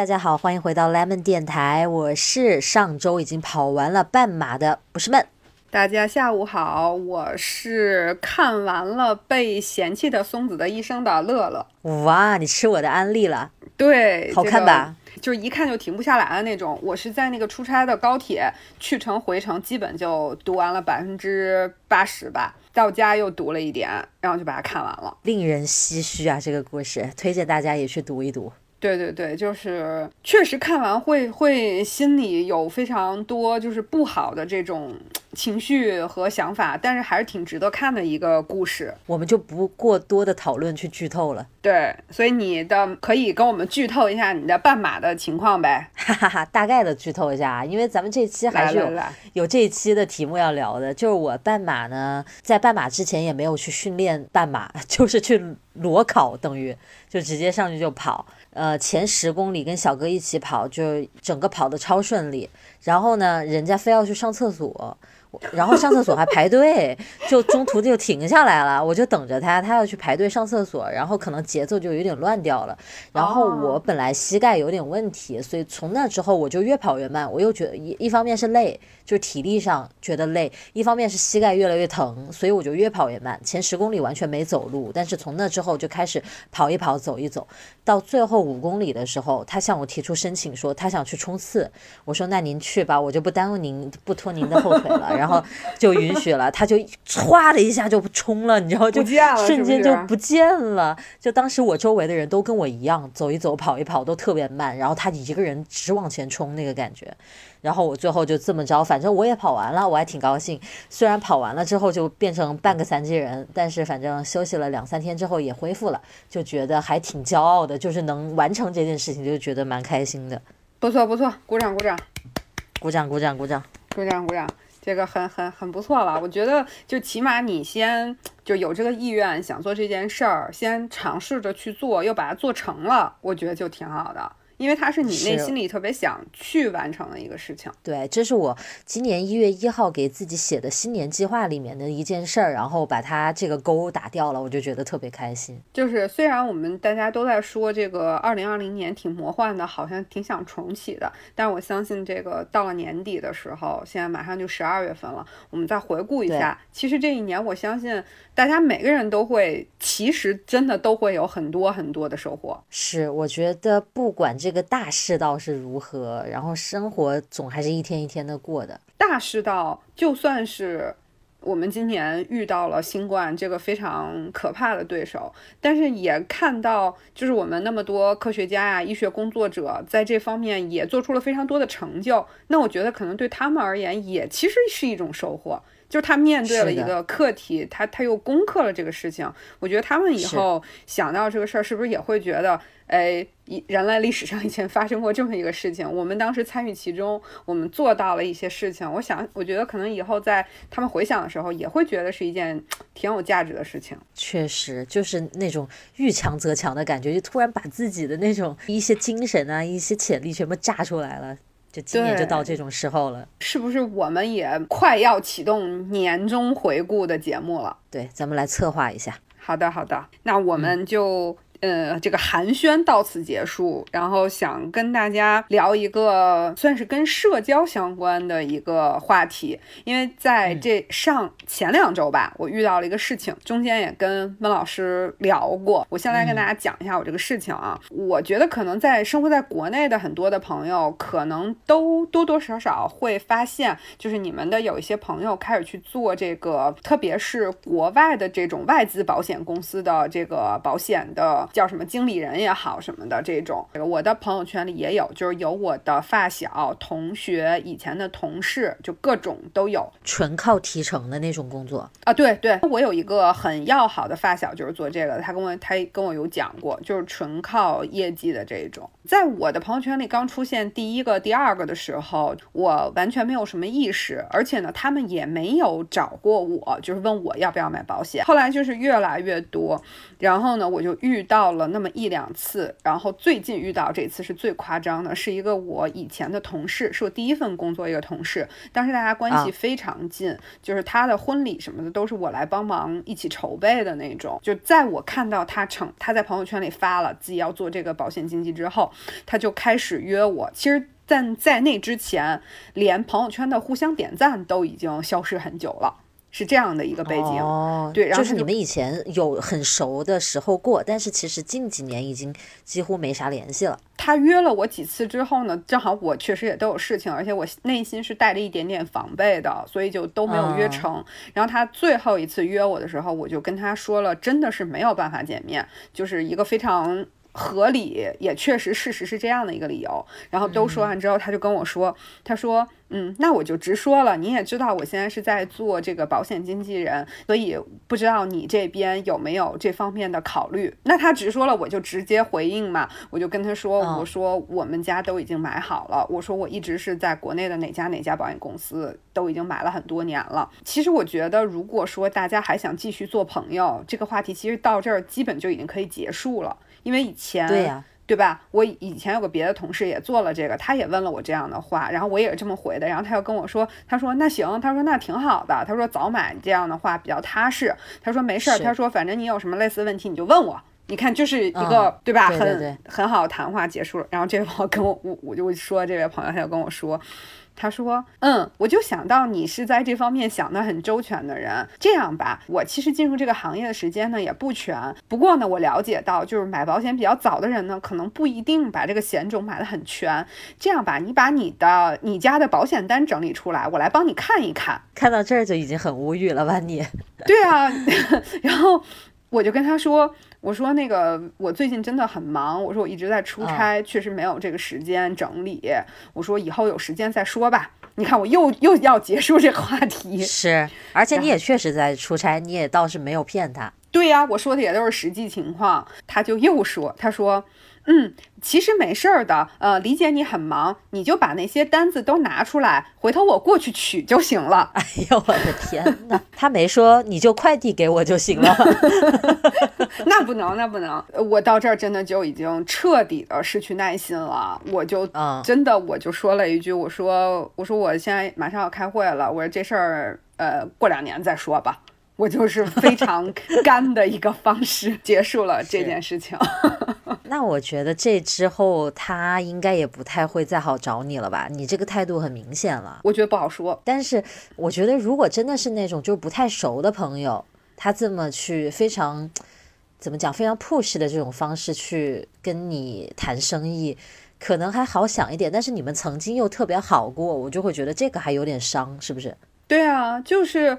大家好，欢迎回到 Lemon 电台，我是上周已经跑完了半马的不是闷。大家下午好，我是看完了被嫌弃的松子的一生的乐乐。哇，你吃我的安利了？对，好看吧？就是一看就停不下来的那种。我是在那个出差的高铁去程回程，基本就读完了百分之八十吧。到家又读了一点，然后就把它看完了。令人唏嘘啊，这个故事，推荐大家也去读一读。对对对，就是确实看完会会心里有非常多就是不好的这种情绪和想法，但是还是挺值得看的一个故事。我们就不过多的讨论去剧透了。对，所以你的可以跟我们剧透一下你的半马的情况呗？哈哈哈，大概的剧透一下啊，因为咱们这期还是有有这一期的题目要聊的，就是我半马呢，在半马之前也没有去训练半马，就是去裸考，等于就直接上去就跑。呃，前十公里跟小哥一起跑，就整个跑的超顺利。然后呢，人家非要去上厕所。然后上厕所还排队，就中途就停下来了，我就等着他，他要去排队上厕所，然后可能节奏就有点乱掉了。然后我本来膝盖有点问题，所以从那之后我就越跑越慢。我又觉得一一方面是累，就是体力上觉得累；一方面是膝盖越来越疼，所以我就越跑越慢。前十公里完全没走路，但是从那之后就开始跑一跑，走一走。到最后五公里的时候，他向我提出申请说他想去冲刺，我说那您去吧，我就不耽误您，不拖您的后腿了。然后就允许了，他就歘的一下就冲了，你知道就瞬间就不见了。就当时我周围的人都跟我一样，走一走跑一跑都特别慢，然后他一个人直往前冲那个感觉。然后我最后就这么着，反正我也跑完了，我还挺高兴。虽然跑完了之后就变成半个残疾人，但是反正休息了两三天之后也恢复了，就觉得还挺骄傲的，就是能完成这件事情，就觉得蛮开心的。不错不错，鼓掌鼓掌，鼓掌鼓掌鼓掌，鼓掌鼓掌。这个很很很不错了，我觉得就起码你先就有这个意愿想做这件事儿，先尝试着去做，又把它做成了，我觉得就挺好的。因为它是你内心里特别想去完成的一个事情。对，这是我今年一月一号给自己写的新年计划里面的一件事儿，然后把它这个勾打掉了，我就觉得特别开心。就是虽然我们大家都在说这个二零二零年挺魔幻的，好像挺想重启的，但是我相信这个到了年底的时候，现在马上就十二月份了，我们再回顾一下，其实这一年我相信大家每个人都会，其实真的都会有很多很多的收获。是，我觉得不管这。这个大世道是如何，然后生活总还是一天一天的过的。大世道就算是我们今年遇到了新冠这个非常可怕的对手，但是也看到，就是我们那么多科学家呀、医学工作者在这方面也做出了非常多的成就。那我觉得可能对他们而言，也其实是一种收获。就是他面对了一个课题，他他又攻克了这个事情。我觉得他们以后想到这个事儿，是不是也会觉得，哎，人类历史上以前发生过这么一个事情，我们当时参与其中，我们做到了一些事情。我想，我觉得可能以后在他们回想的时候，也会觉得是一件挺有价值的事情。确实，就是那种遇强则强的感觉，就突然把自己的那种一些精神啊、一些潜力全部炸出来了。就今年就到这种时候了，是不是我们也快要启动年终回顾的节目了？对，咱们来策划一下。好的，好的，那我们就。呃，这个寒暄到此结束，然后想跟大家聊一个算是跟社交相关的一个话题，因为在这上前两周吧，我遇到了一个事情，中间也跟温老师聊过。我先来跟大家讲一下我这个事情啊，我觉得可能在生活在国内的很多的朋友，可能都多多少少会发现，就是你们的有一些朋友开始去做这个，特别是国外的这种外资保险公司的这个保险的。叫什么经理人也好什么的这种，我的朋友圈里也有，就是有我的发小、同学、以前的同事，就各种都有，纯靠提成的那种工作啊。对对，我有一个很要好的发小，就是做这个的，他跟我他跟我有讲过，就是纯靠业绩的这种。在我的朋友圈里刚出现第一个、第二个的时候，我完全没有什么意识，而且呢，他们也没有找过我，就是问我要不要买保险。后来就是越来越多，然后呢，我就遇到。了那么一两次，然后最近遇到这次是最夸张的，是一个我以前的同事，是我第一份工作一个同事，当时大家关系非常近，就是他的婚礼什么的都是我来帮忙一起筹备的那种。就在我看到他成他在朋友圈里发了自己要做这个保险经纪之后，他就开始约我。其实，但在那之前，连朋友圈的互相点赞都已经消失很久了。是这样的一个背景，对，然后就是你们以前有很熟的时候过，但是其实近几年已经几乎没啥联系了。他约了我几次之后呢，正好我确实也都有事情，而且我内心是带着一点点防备的，所以就都没有约成。然后他最后一次约我的时候，我就跟他说了，真的是没有办法见面，就是一个非常。合理，也确实事实是这样的一个理由。然后都说完之后，他就跟我说：“他说，嗯，那我就直说了。你也知道，我现在是在做这个保险经纪人，所以不知道你这边有没有这方面的考虑。那他直说了，我就直接回应嘛。我就跟他说，我说我们家都已经买好了。我说我一直是在国内的哪家哪家保险公司都已经买了很多年了。其实我觉得，如果说大家还想继续做朋友，这个话题其实到这儿基本就已经可以结束了。”因为以前对呀，对吧？我以前有个别的同事也做了这个，他也问了我这样的话，然后我也是这么回的。然后他又跟我说，他说那行，他说那挺好的，他说早买这样的话比较踏实。他说没事儿，他说反正你有什么类似问题你就问我。你看，就是一个对吧？很很好的谈话结束了。然后这位朋友跟我，我我就说这位朋友他就跟我说。他说：“嗯，我就想到你是在这方面想的很周全的人。这样吧，我其实进入这个行业的时间呢也不全。不过呢，我了解到，就是买保险比较早的人呢，可能不一定把这个险种买的很全。这样吧，你把你的你家的保险单整理出来，我来帮你看一看。看到这儿就已经很无语了吧？你？对啊，然后我就跟他说。”我说那个，我最近真的很忙。我说我一直在出差，确实没有这个时间整理。我说以后有时间再说吧。你看，我又又要结束这个话题。是，而且你也确实在出差，你也倒是没有骗他。对呀，我说的也都是实际情况。他就又说，他说。嗯，其实没事儿的，呃，理解你很忙，你就把那些单子都拿出来，回头我过去取就行了。哎呦，我的天哪！他没说你就快递给我就行了。那不能，那不能，我到这儿真的就已经彻底的失去耐心了。我就真的我就说了一句，我说我说我现在马上要开会了，我说这事儿呃过两年再说吧。我就是非常 干的一个方式结束了这件事情。那我觉得这之后他应该也不太会再好找你了吧？你这个态度很明显了。我觉得不好说。但是我觉得如果真的是那种就不太熟的朋友，他这么去非常怎么讲非常 push 的这种方式去跟你谈生意，可能还好想一点。但是你们曾经又特别好过，我就会觉得这个还有点伤，是不是？对啊，就是。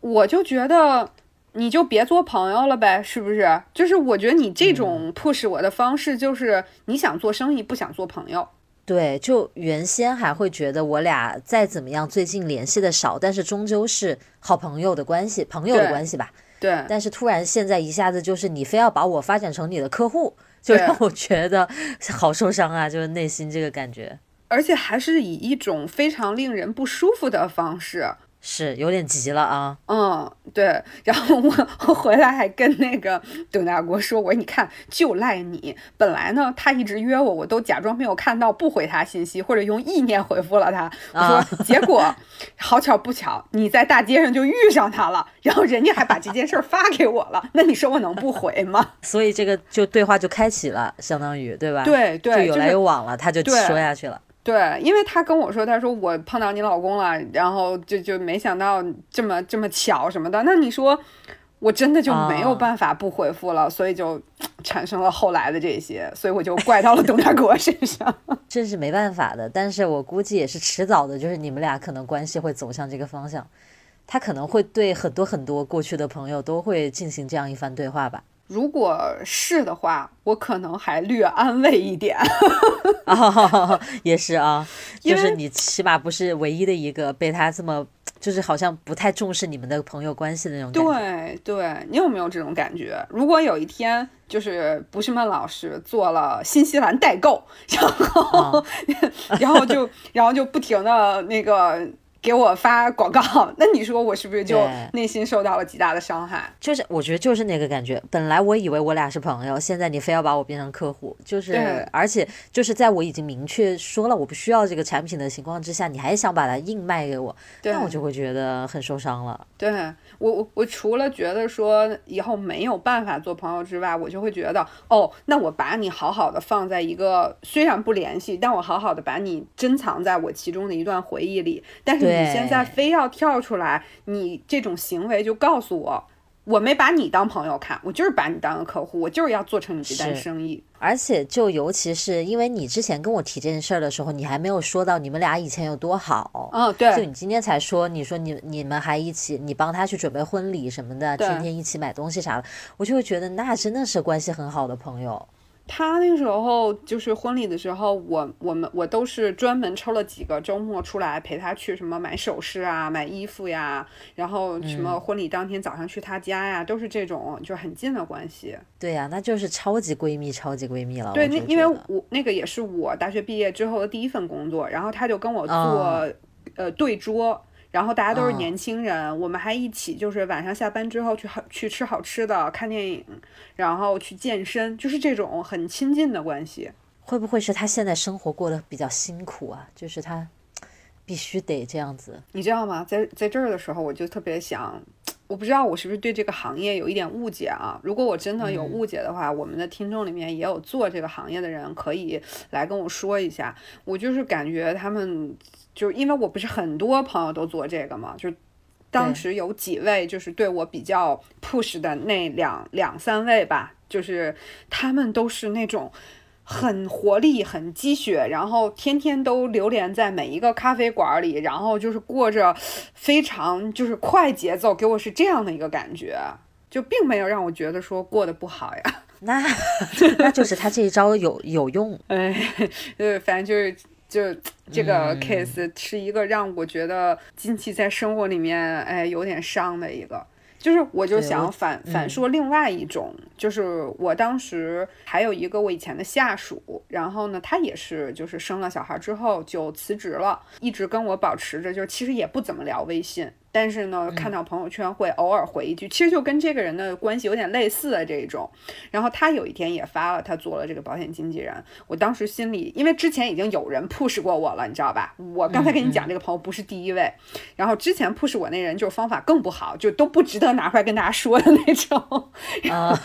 我就觉得，你就别做朋友了呗，是不是？就是我觉得你这种迫使我的方式，就是你想做生意，不想做朋友。对，就原先还会觉得我俩再怎么样，最近联系的少，但是终究是好朋友的关系，朋友的关系吧。对。但是突然现在一下子就是你非要把我发展成你的客户，就让我觉得好受伤啊，就是内心这个感觉。而且还是以一种非常令人不舒服的方式。是有点急了啊，嗯，对，然后我我回来还跟那个董大国说，我说你看就赖你，本来呢他一直约我，我都假装没有看到，不回他信息或者用意念回复了他，我说结果好巧不巧你在大街上就遇上他了，然后人家还把这件事儿发给我了，那你说我能不回吗？所以这个就对话就开启了，相当于对吧？对对，就有来有往了，他就说下去了。对，因为他跟我说，他说我碰到你老公了，然后就就没想到这么这么巧什么的。那你说，我真的就没有办法不回复了，所以就产生了后来的这些，所以我就怪到了董大国身上。这是没办法的，但是我估计也是迟早的，就是你们俩可能关系会走向这个方向。他可能会对很多很多过去的朋友都会进行这样一番对话吧。如果是的话，我可能还略安慰一点。也是啊，就是你起码不是唯一的一个被他这么，就是好像不太重视你们的朋友关系的那种感觉。对对，你有没有这种感觉？如果有一天，就是不是曼老师做了新西兰代购，然后 然后就然后就不停的那个。给我发广告，那你说我是不是就内心受到了极大的伤害？就是我觉得就是那个感觉。本来我以为我俩是朋友，现在你非要把我变成客户，就是而且就是在我已经明确说了我不需要这个产品的情况之下，你还想把它硬卖给我，那我就会觉得很受伤了。对我我我除了觉得说以后没有办法做朋友之外，我就会觉得哦，那我把你好好的放在一个虽然不联系，但我好好的把你珍藏在我其中的一段回忆里，但是。你现在非要跳出来，你这种行为就告诉我，我没把你当朋友看，我就是把你当个客户，我就是要做成你这单生意。而且就尤其是因为你之前跟我提这件事儿的时候，你还没有说到你们俩以前有多好。嗯，对。就你今天才说，你说你你们还一起，你帮他去准备婚礼什么的，天天一起买东西啥的，我就会觉得那真的是关系很好的朋友。他那个时候就是婚礼的时候，我我们我都是专门抽了几个周末出来陪他去什么买首饰啊、买衣服呀，然后什么婚礼当天早上去他家呀，都是这种就很近的关系。对呀，那就是超级闺蜜，超级闺蜜了。对，那因为我那个也是我大学毕业之后的第一份工作，然后他就跟我做呃对桌。然后大家都是年轻人，我们还一起就是晚上下班之后去好去吃好吃的，看电影，然后去健身，就是这种很亲近的关系。会不会是他现在生活过得比较辛苦啊？就是他必须得这样子。你知道吗？在在这儿的时候，我就特别想，我不知道我是不是对这个行业有一点误解啊？如果我真的有误解的话，我们的听众里面也有做这个行业的人，可以来跟我说一下。我就是感觉他们。就因为我不是很多朋友都做这个嘛，就当时有几位就是对我比较 push 的那两两三位吧，就是他们都是那种很活力、很积雪，然后天天都流连在每一个咖啡馆里，然后就是过着非常就是快节奏，给我是这样的一个感觉，就并没有让我觉得说过得不好呀。那那就是他这一招有 有用，哎，呃，反正就是。就这个 case 是一个让我觉得近期在生活里面哎有点伤的一个，就是我就想反反说另外一种，就是我当时还有一个我以前的下属，然后呢他也是就是生了小孩之后就辞职了，一直跟我保持着，就是其实也不怎么聊微信。但是呢，看到朋友圈会偶尔回一句，其实就跟这个人的关系有点类似的这种。然后他有一天也发了，他做了这个保险经纪人。我当时心里，因为之前已经有人 push 过我了，你知道吧？我刚才跟你讲这个朋友不是第一位。然后之前 push 我那人就是方法更不好，就都不值得拿出来跟大家说的那种。啊，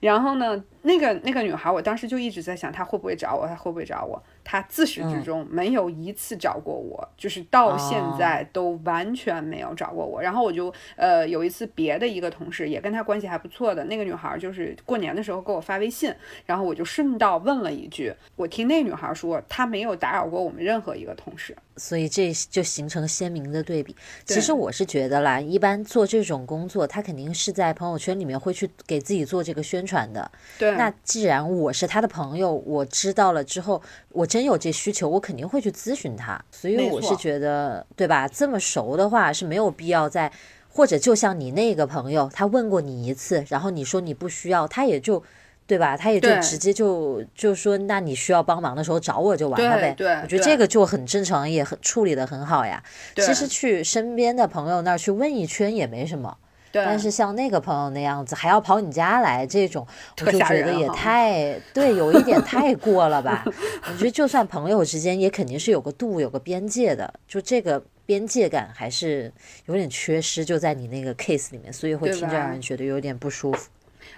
然后呢，那个那个女孩，我当时就一直在想，她会不会找我？她会不会找我？她自始至终没有一次找过我，就是到现在都完全没有找过我。然后我就呃有一次别的一个同事也跟她关系还不错的那个女孩，就是过年的时候给我发微信，然后我就顺道问了一句，我听那女孩说她没有打扰过我们任何一个同事。所以这就形成鲜明的对比。其实我是觉得啦，一般做这种工作，他肯定是在朋友圈里面会去给自己做这个宣传的。对。那既然我是他的朋友，我知道了之后，我真有这需求，我肯定会去咨询他。所以我是觉得，对吧？这么熟的话是没有必要在，或者就像你那个朋友，他问过你一次，然后你说你不需要，他也就。对吧？他也就直接就就说，那你需要帮忙的时候找我就完了呗。对，我觉得这个就很正常，也很处理的很好呀。其实去身边的朋友那儿去问一圈也没什么。对。但是像那个朋友那样子，还要跑你家来，这种我就觉得也太对，有一点太过了吧？我觉得就算朋友之间，也肯定是有个度、有个边界的。就这个边界感还是有点缺失，就在你那个 case 里面，所以会听着让人觉得有点不舒服。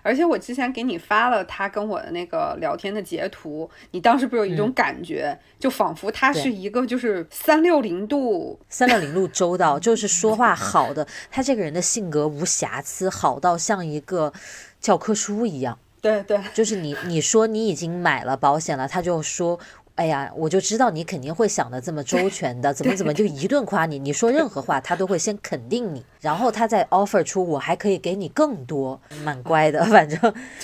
而且我之前给你发了他跟我的那个聊天的截图，你当时不是有一种感觉，就仿佛他是一个就是三六零度三六零度周到，就是说话 好的，他这个人的性格无瑕疵，好到像一个教科书一样。对对，就是你你说你已经买了保险了，他就说。哎呀，我就知道你肯定会想的这么周 全的，怎么怎么就一顿夸你。你说任何话，他都会先肯定你，然后他再 offer 出我还可以给你更多，蛮乖的。反正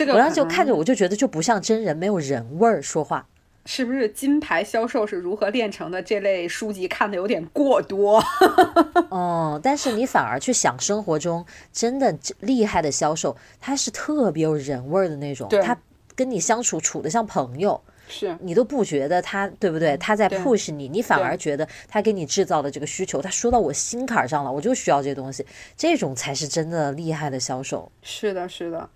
我当时就看着，我就觉得就不像真人，没有人味儿说话。是不是金牌销售是如何炼成的？这类书籍看的有点过多。哦，但是你反而去想生活中真的厉害的销售，他是特别有人味儿的那种。他跟你相处处的像朋友。是你都不觉得他对不对？他在 push 你，你反而觉得他给你制造的这个需求，他说到我心坎上了，我就需要这东西，这种才是真的厉害的销售。是的，是的，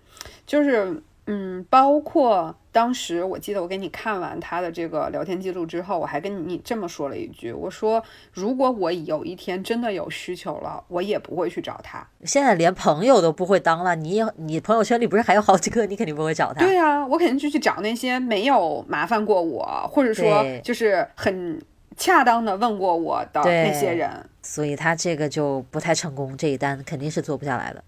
就是。嗯，包括当时我记得我给你看完他的这个聊天记录之后，我还跟你这么说了一句，我说如果我有一天真的有需求了，我也不会去找他。现在连朋友都不会当了，你你朋友圈里不是还有好几个，你肯定不会找他。对啊，我肯定就去找那些没有麻烦过我，或者说就是很恰当的问过我的那些人。所以他这个就不太成功，这一单肯定是做不下来的。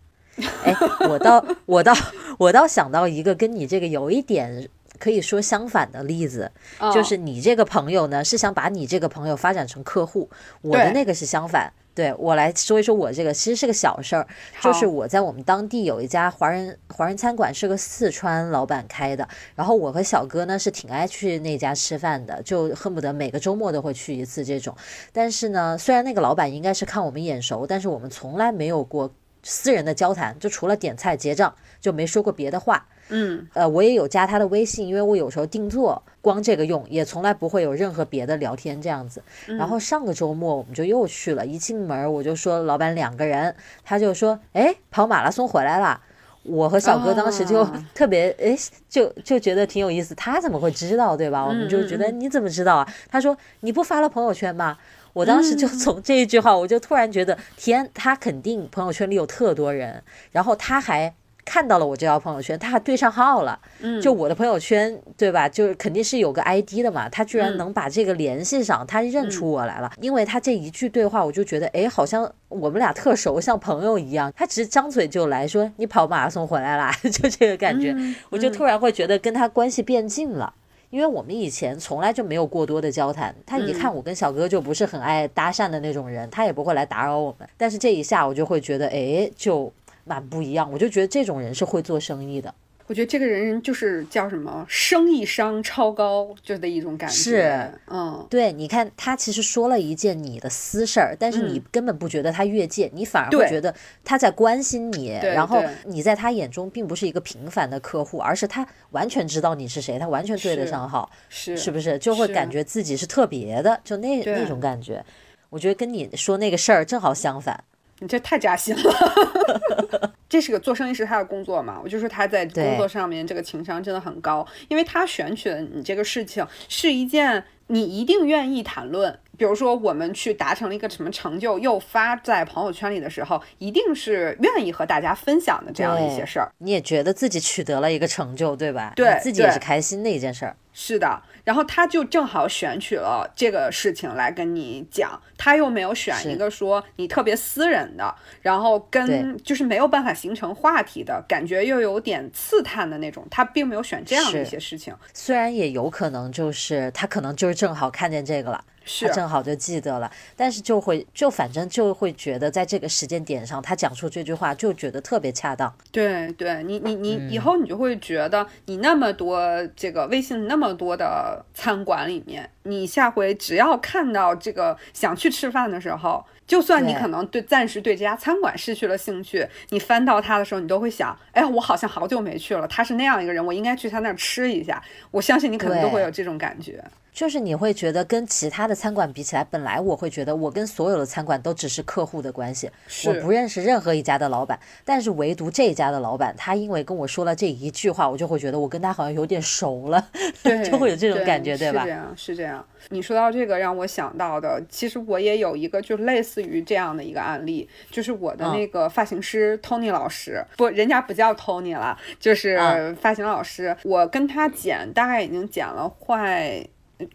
哎，我倒我倒我倒想到一个跟你这个有一点可以说相反的例子，就是你这个朋友呢是想把你这个朋友发展成客户，我的那个是相反。对我来说一说，我这个其实是个小事儿，就是我在我们当地有一家华人华人餐馆，是个四川老板开的，然后我和小哥呢是挺爱去那家吃饭的，就恨不得每个周末都会去一次这种。但是呢，虽然那个老板应该是看我们眼熟，但是我们从来没有过。私人的交谈，就除了点菜结账，就没说过别的话。嗯，呃，我也有加他的微信，因为我有时候定做，光这个用，也从来不会有任何别的聊天这样子。然后上个周末我们就又去了，一进门我就说老板两个人，他就说，哎，跑马拉松回来了。我和小哥当时就特别，哎，就就觉得挺有意思。他怎么会知道，对吧？我们就觉得你怎么知道啊？他说你不发了朋友圈吗？我当时就从这一句话，我就突然觉得，天，他肯定朋友圈里有特多人，然后他还看到了我这条朋友圈，他还对上号了，嗯。就我的朋友圈，对吧？就肯定是有个 ID 的嘛，他居然能把这个联系上，他认出我来了，因为他这一句对话，我就觉得，哎，好像我们俩特熟，像朋友一样。他只是张嘴就来说你跑马拉松回来啦，就这个感觉，我就突然会觉得跟他关系变近了。因为我们以前从来就没有过多的交谈，他一看我跟小哥就不是很爱搭讪的那种人，他也不会来打扰我们。但是这一下我就会觉得，哎，就蛮不一样。我就觉得这种人是会做生意的。我觉得这个人就是叫什么生意商超高，就的一种感觉。是，嗯，对，你看他其实说了一件你的私事儿，但是你根本不觉得他越界，你反而会觉得他在关心你。然后你在他眼中并不是一个平凡的客户，而是他完全知道你是谁，他完全对得上号，是是不是？就会感觉自己是特别的，就那那种感觉。我觉得跟你说那个事儿正好相反。你这太扎心了，这是个做生意是他的工作嘛？我就说他在工作上面这个情商真的很高，因为他选取的你这个事情是一件你一定愿意谈论。比如说我们去达成了一个什么成就，又发在朋友圈里的时候，一定是愿意和大家分享的这样的一些事儿。你也觉得自己取得了一个成就，对吧？对，自己也是开心的一件事儿。是的。然后他就正好选取了这个事情来跟你讲，他又没有选一个说你特别私人的，然后跟就是没有办法形成话题的感觉又有点刺探的那种，他并没有选这样的一些事情。虽然也有可能就是他可能就是正好看见这个了。他正好就记得了，但是就会就反正就会觉得在这个时间点上，他讲出这句话就觉得特别恰当。对，对你你你以后你就会觉得，你那么多这个微信那么多的餐馆里面，你下回只要看到这个想去吃饭的时候，就算你可能对暂时对这家餐馆失去了兴趣，你翻到它的时候，你都会想，哎，我好像好久没去了，他是那样一个人，我应该去他那儿吃一下。我相信你可能都会有这种感觉。就是你会觉得跟其他的餐馆比起来，本来我会觉得我跟所有的餐馆都只是客户的关系，我不认识任何一家的老板，但是唯独这一家的老板，他因为跟我说了这一句话，我就会觉得我跟他好像有点熟了，就会有这种感觉，对吧？是这样，是这样。你说到这个，让我想到的，其实我也有一个就类似于这样的一个案例，就是我的那个发型师 Tony 老师，不，人家不叫 Tony 了，就是发型老师，我跟他剪，大概已经剪了快。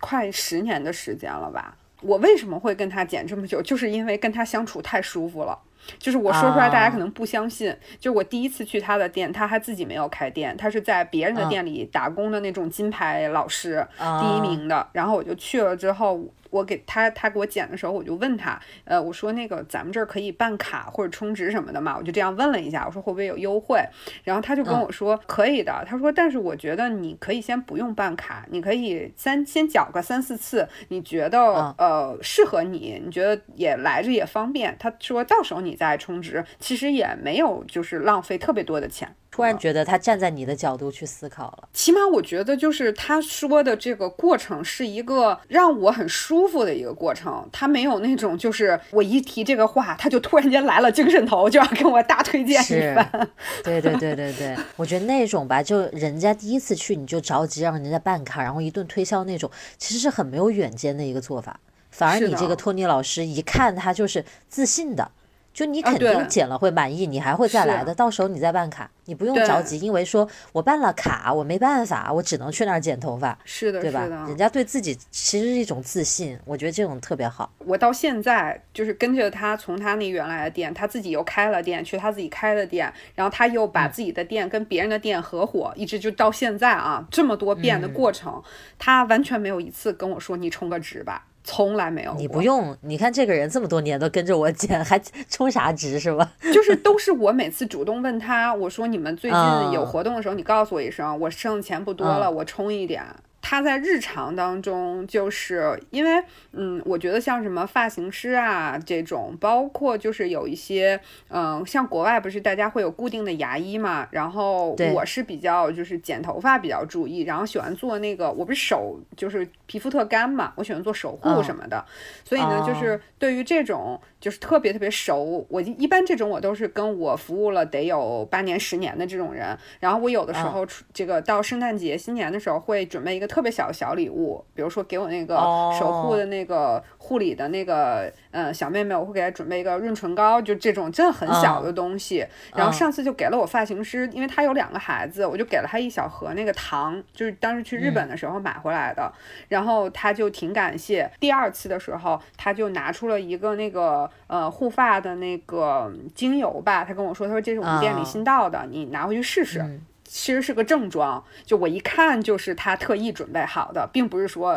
快十年的时间了吧？我为什么会跟他剪这么久？就是因为跟他相处太舒服了。就是我说出来，大家可能不相信。就是我第一次去他的店，他还自己没有开店，他是在别人的店里打工的那种金牌老师，第一名的。然后我就去了之后。我给他，他给我剪的时候，我就问他，呃，我说那个咱们这儿可以办卡或者充值什么的嘛？我就这样问了一下，我说会不会有优惠？然后他就跟我说可以的。他说，但是我觉得你可以先不用办卡，你可以三先缴个三四次，你觉得呃适合你，你觉得也来着也方便。他说到时候你再充值，其实也没有就是浪费特别多的钱。突然觉得他站在你的角度去思考了。起码我觉得就是他说的这个过程是一个让我很舒服的一个过程，他没有那种就是我一提这个话，他就突然间来了精神头，就要跟我大推荐一番。对对对对对，我觉得那种吧，就人家第一次去你就着急让人家办卡，然后一顿推销那种，其实是很没有远见的一个做法。反而你这个托尼老师一看他就是自信的。就你肯定剪了会满意，你还会再来的。到时候你再办卡，你不用着急，因为说我办了卡，我没办法，我只能去那儿剪头发，是的，对吧？人家对自己其实是一种自信，我觉得这种特别好。我到现在就是跟着他，从他那原来的店，他自己又开了店，去他自己开的店，然后他又把自己的店跟别人的店合伙，一直就到现在啊，这么多变的过程，他完全没有一次跟我说你充个值吧。从来没有，你不用。你看这个人这么多年都跟着我剪，还充啥值是吧？就是都是我每次主动问他，我说你们最近有活动的时候，你告诉我一声，我剩钱不多了，我充一点。他在日常当中，就是因为，嗯，我觉得像什么发型师啊这种，包括就是有一些，嗯，像国外不是大家会有固定的牙医嘛，然后我是比较就是剪头发比较注意，然后喜欢做那个，我不是手就是皮肤特干嘛，我喜欢做手护什么的，所以呢，就是对于这种。就是特别特别熟，我一般这种我都是跟我服务了得有八年十年的这种人，然后我有的时候这个到圣诞节新年的时候会准备一个特别小的小礼物，比如说给我那个守护的那个护理的那个嗯小妹妹，我会给她准备一个润唇膏，就这种真的很小的东西。然后上次就给了我发型师，因为他有两个孩子，我就给了他一小盒那个糖，就是当时去日本的时候买回来的，然后他就挺感谢。第二次的时候，他就拿出了一个那个。呃，护发的那个精油吧，他跟我说，他说这是我们店里新到的，你拿回去试试。其实是个正装，就我一看就是他特意准备好的，并不是说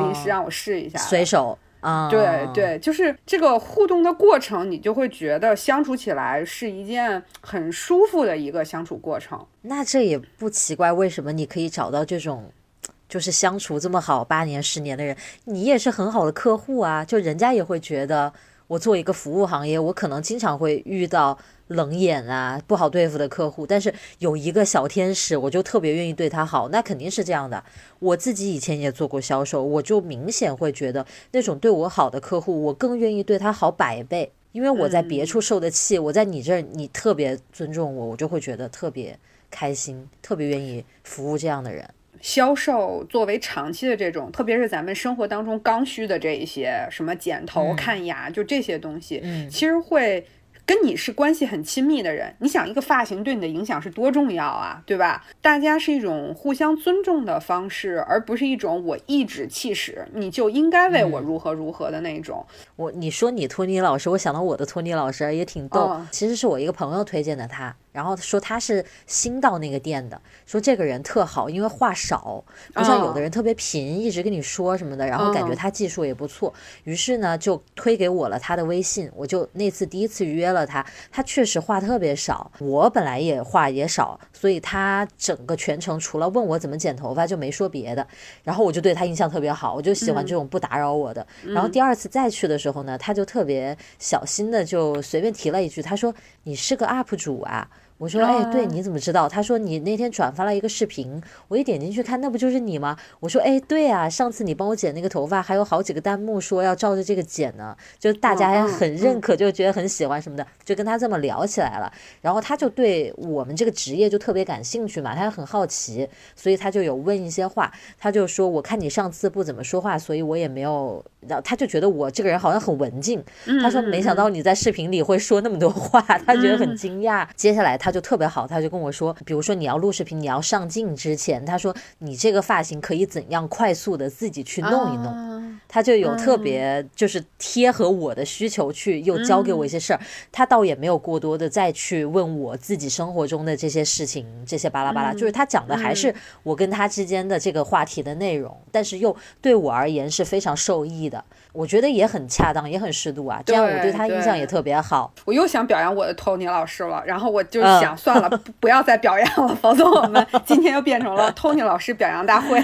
临时让我试一下。随手啊，对对，就是这个互动的过程，你就会觉得相处起来是一件很舒服的一个相处过程。那这也不奇怪，为什么你可以找到这种？就是相处这么好八年十年的人，你也是很好的客户啊。就人家也会觉得，我做一个服务行业，我可能经常会遇到冷眼啊、不好对付的客户。但是有一个小天使，我就特别愿意对他好，那肯定是这样的。我自己以前也做过销售，我就明显会觉得那种对我好的客户，我更愿意对他好百倍。因为我在别处受的气，我在你这儿你特别尊重我，我就会觉得特别开心，特别愿意服务这样的人。销售作为长期的这种，特别是咱们生活当中刚需的这一些，什么剪头、看牙，就这些东西，其实会。跟你是关系很亲密的人，你想一个发型对你的影响是多重要啊，对吧？大家是一种互相尊重的方式，而不是一种我颐指气使，你就应该为我如何如何的那种。我你说你托尼老师，我想到我的托尼老师也挺逗，其实是我一个朋友推荐的他，然后说他是新到那个店的，说这个人特好，因为话少，不像有的人特别贫，一直跟你说什么的，然后感觉他技术也不错，于是呢就推给我了他的微信，我就那次第一次约。了他，他确实话特别少。我本来也话也少，所以他整个全程除了问我怎么剪头发，就没说别的。然后我就对他印象特别好，我就喜欢这种不打扰我的。然后第二次再去的时候呢，他就特别小心的就随便提了一句，他说：“你是个 UP 主啊。”我说，哎，对，你怎么知道？他说你那天转发了一个视频，我一点进去看，那不就是你吗？我说，哎，对啊，上次你帮我剪那个头发，还有好几个弹幕说要照着这个剪呢，就大家还很认可，就觉得很喜欢什么的，就跟他这么聊起来了。然后他就对我们这个职业就特别感兴趣嘛，他很好奇，所以他就有问一些话。他就说，我看你上次不怎么说话，所以我也没有。然后他就觉得我这个人好像很文静。他说，没想到你在视频里会说那么多话，他觉得很惊讶。接下来他。就特别好，他就跟我说，比如说你要录视频，你要上镜之前，他说你这个发型可以怎样快速的自己去弄一弄，他就有特别就是贴合我的需求去，又教给我一些事儿，他倒也没有过多的再去问我自己生活中的这些事情，这些巴拉巴拉，就是他讲的还是我跟他之间的这个话题的内容，但是又对我而言是非常受益的。我觉得也很恰当，也很适度啊，这样我对他印象也特别好。我又想表扬我的 Tony 老师了，然后我就想算了，不要再表扬了，否则我们今天又变成了 Tony 老师表扬大会。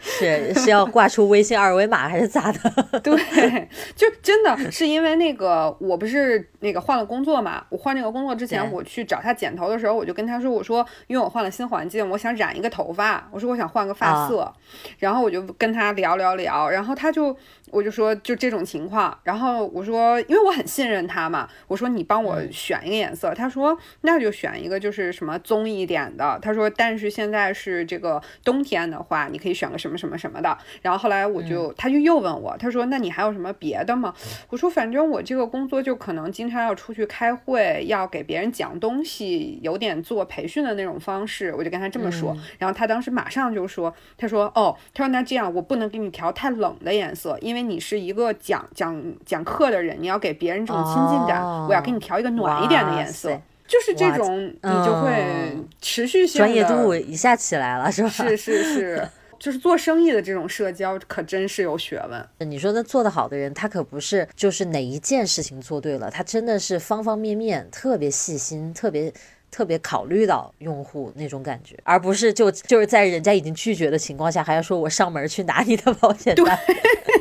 是是要挂出微信二维码还是咋的。对，就真的是因为那个，我不是那个换了工作嘛？我换这个工作之前，我去找他剪头的时候，我就跟他说：“我说，因为我换了新环境，我想染一个头发，我说我想换个发色。”然后我就跟他聊聊聊，然后他就。我就说就这种情况，然后我说，因为我很信任他嘛，我说你帮我选一个颜色，他说那就选一个就是什么棕一点的，他说但是现在是这个冬天的话，你可以选个什么什么什么的。然后后来我就他就又问我，他说那你还有什么别的吗？我说反正我这个工作就可能经常要出去开会，要给别人讲东西，有点做培训的那种方式，我就跟他这么说。然后他当时马上就说，他说哦，他说那这样我不能给你调太冷的颜色，因为。你是一个讲讲讲课的人，你要给别人这种亲近感，我要给你调一个暖一点的颜色，就是这种，你就会持续性专业度一下起来了，是吧？是是是，就是做生意的这种社交可真是有学问。你说那做得好的人，他可不是就是哪一件事情做对了，他真的是方方面面特别细心，特别。特别考虑到用户那种感觉，而不是就就是在人家已经拒绝的情况下，还要说我上门去拿你的保险单。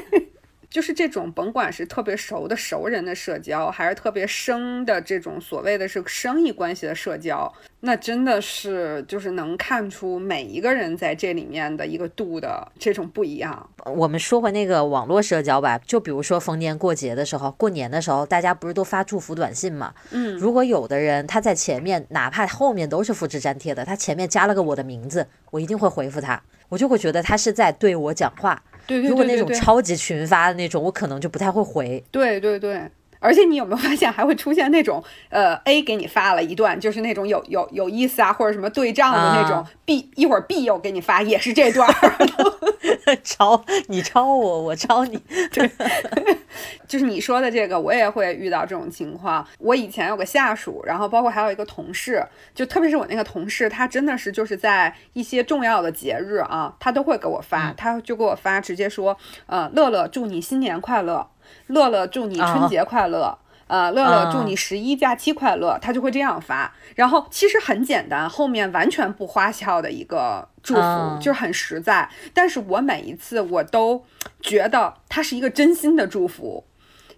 就是这种，甭管是特别熟的熟人的社交，还是特别生的这种所谓的是生意关系的社交，那真的是就是能看出每一个人在这里面的一个度的这种不一样。我们说回那个网络社交吧，就比如说逢年过节的时候，过年的时候，大家不是都发祝福短信嘛？嗯，如果有的人他在前面，哪怕后面都是复制粘贴的，他前面加了个我的名字，我一定会回复他，我就会觉得他是在对我讲话。如果那种超级群发的那种，我可能就不太会回。对对对。而且你有没有发现还会出现那种，呃，A 给你发了一段，就是那种有有有意思啊，或者什么对账的那种，B 一会儿 B 又给你发，也是这段，抄你抄我，我抄你，对，就是你说的这个，我也会遇到这种情况。我以前有个下属，然后包括还有一个同事，就特别是我那个同事，他真的是就是在一些重要的节日啊，他都会给我发，他就给我发，直接说，呃，乐乐祝你新年快乐。乐乐祝你春节快乐，呃，乐乐祝你十一假期快乐，他就会这样发。然后其实很简单，后面完全不花俏的一个祝福，就是很实在。但是我每一次我都觉得他是一个真心的祝福。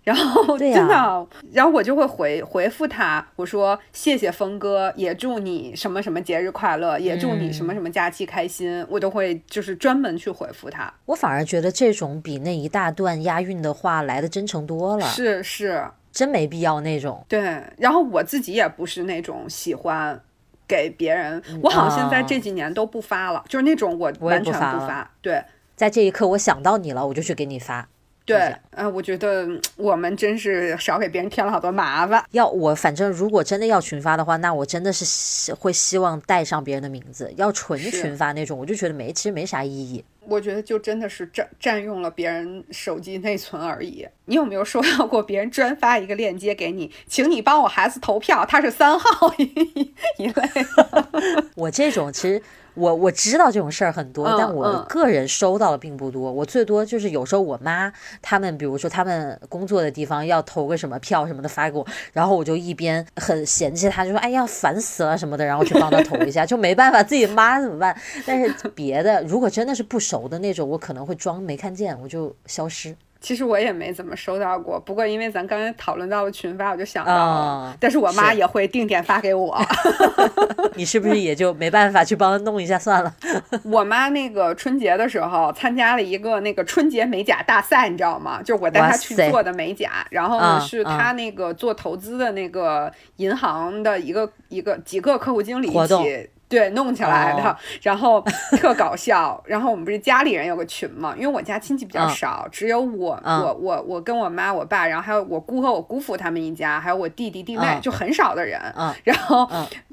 然后真的，然后我就会回回复他，我说谢谢峰哥，也祝你什么什么节日快乐，也祝你什么什么假期开心，我都会就是专门去回复他。我反而觉得这种比那一大段押韵的话来的真诚多了。是是，真没必要那种。对，然后我自己也不是那种喜欢给别人，我好像现在这几年都不发了，就是那种我完全不发。对，在这一刻我想到你了，我就去给你发。对，呃，我觉得我们真是少给别人添了好多麻烦。要我反正如果真的要群发的话，那我真的是希会希望带上别人的名字。要纯群发那种，我就觉得没，其实没啥意义。我觉得就真的是占占用了别人手机内存而已。你有没有收到过别人专发一个链接给你，请你帮我孩子投票，他是三号一 一类？我这种其实。我我知道这种事儿很多，但我个人收到的并不多。我最多就是有时候我妈他们，比如说他们工作的地方要投个什么票什么的发给我，然后我就一边很嫌弃他，就说哎呀烦死了什么的，然后去帮他投一下，就没办法，自己妈怎么办？但是别的如果真的是不熟的那种，我可能会装没看见，我就消失。其实我也没怎么收到过，不过因为咱刚才讨论到了群发，我就想到了。但是我妈也会定点发给我。你是不是也就没办法去帮她弄一下算了？我妈那个春节的时候参加了一个那个春节美甲大赛，你知道吗？就我带她去做的美甲，然后呢是她那个做投资的那个银行的一个一个几个客户经理一起。对，弄起来的，然后特搞笑。然后我们不是家里人有个群嘛？因为我家亲戚比较少，只有我，我，我，我跟我妈、我爸，然后还有我姑和我姑父他们一家，还有我弟弟弟妹，就很少的人。然后。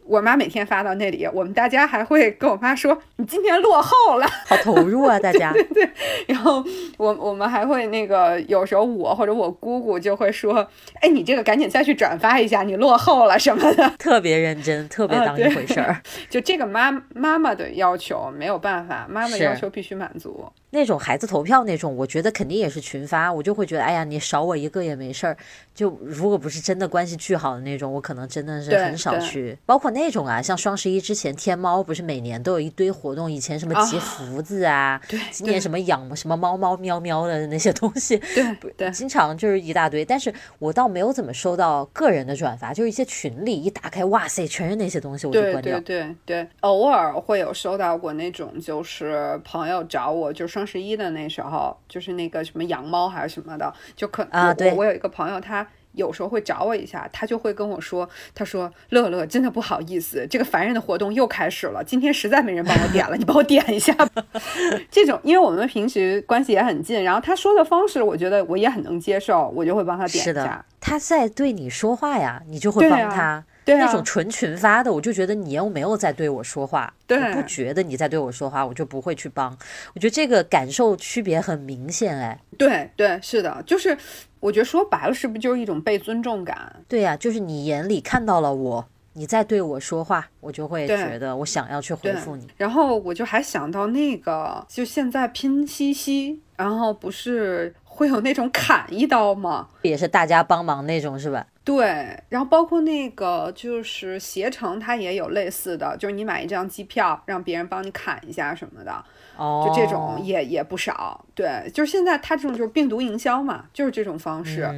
我妈每天发到那里，我们大家还会跟我妈说：“你今天落后了。”好投入啊，大家。对对。然后我我们还会那个，有时候我或者我姑姑就会说：“哎，你这个赶紧再去转发一下，你落后了什么的。”特别认真，特别当一回事儿。就这个妈妈妈的要求没有办法，妈妈要求必须满足。那种孩子投票那种，我觉得肯定也是群发，我就会觉得，哎呀，你少我一个也没事儿。就如果不是真的关系巨好的那种，我可能真的是很少去。包括那种啊，像双十一之前，天猫不是每年都有一堆活动，以前什么集福子啊，今年什么养什么猫猫喵喵的那些东西，对对，经常就是一大堆。但是我倒没有怎么收到个人的转发，就是一些群里一打开，哇塞，全是那些东西，我就关掉。对对对，偶尔会有收到过那种，就是朋友找我，就是双十一的那时候，就是那个什么养猫还是什么的，就可啊，对，我有一个朋友他。有时候会找我一下，他就会跟我说：“他说乐乐真的不好意思，这个烦人的活动又开始了，今天实在没人帮我点了，你帮我点一下吧。”这种，因为我们平时关系也很近，然后他说的方式，我觉得我也很能接受，我就会帮他点一下。他在对你说话呀，你就会帮他。对那种纯群发的，我就觉得你又没有在对我说话，我不觉得你在对我说话，我就不会去帮。我觉得这个感受区别很明显，哎。对对，是的，就是。我觉得说白了，是不是就是一种被尊重感？对呀，就是你眼里看到了我，你在对我说话，我就会觉得我想要去回复你。然后我就还想到那个，就现在拼夕夕，然后不是会有那种砍一刀吗？也是大家帮忙那种，是吧？对，然后包括那个就是携程，它也有类似的，就是你买一张机票，让别人帮你砍一下什么的。就这种也也不少，对，就是现在它这种就是病毒营销嘛，就是这种方式，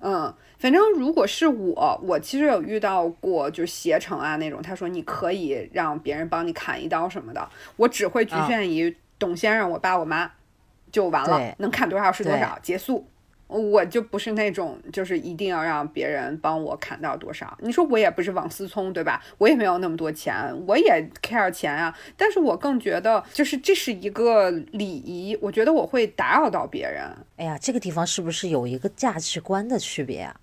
嗯，反正如果是我，我其实有遇到过，就是携程啊那种，他说你可以让别人帮你砍一刀什么的，我只会局限于董先生、我爸、我妈就完了，能砍多少是多少，结束。我就不是那种，就是一定要让别人帮我砍到多少。你说我也不是王思聪，对吧？我也没有那么多钱，我也 care 钱啊。但是我更觉得，就是这是一个礼仪，我觉得我会打扰到别人。哎呀，这个地方是不是有一个价值观的区别啊？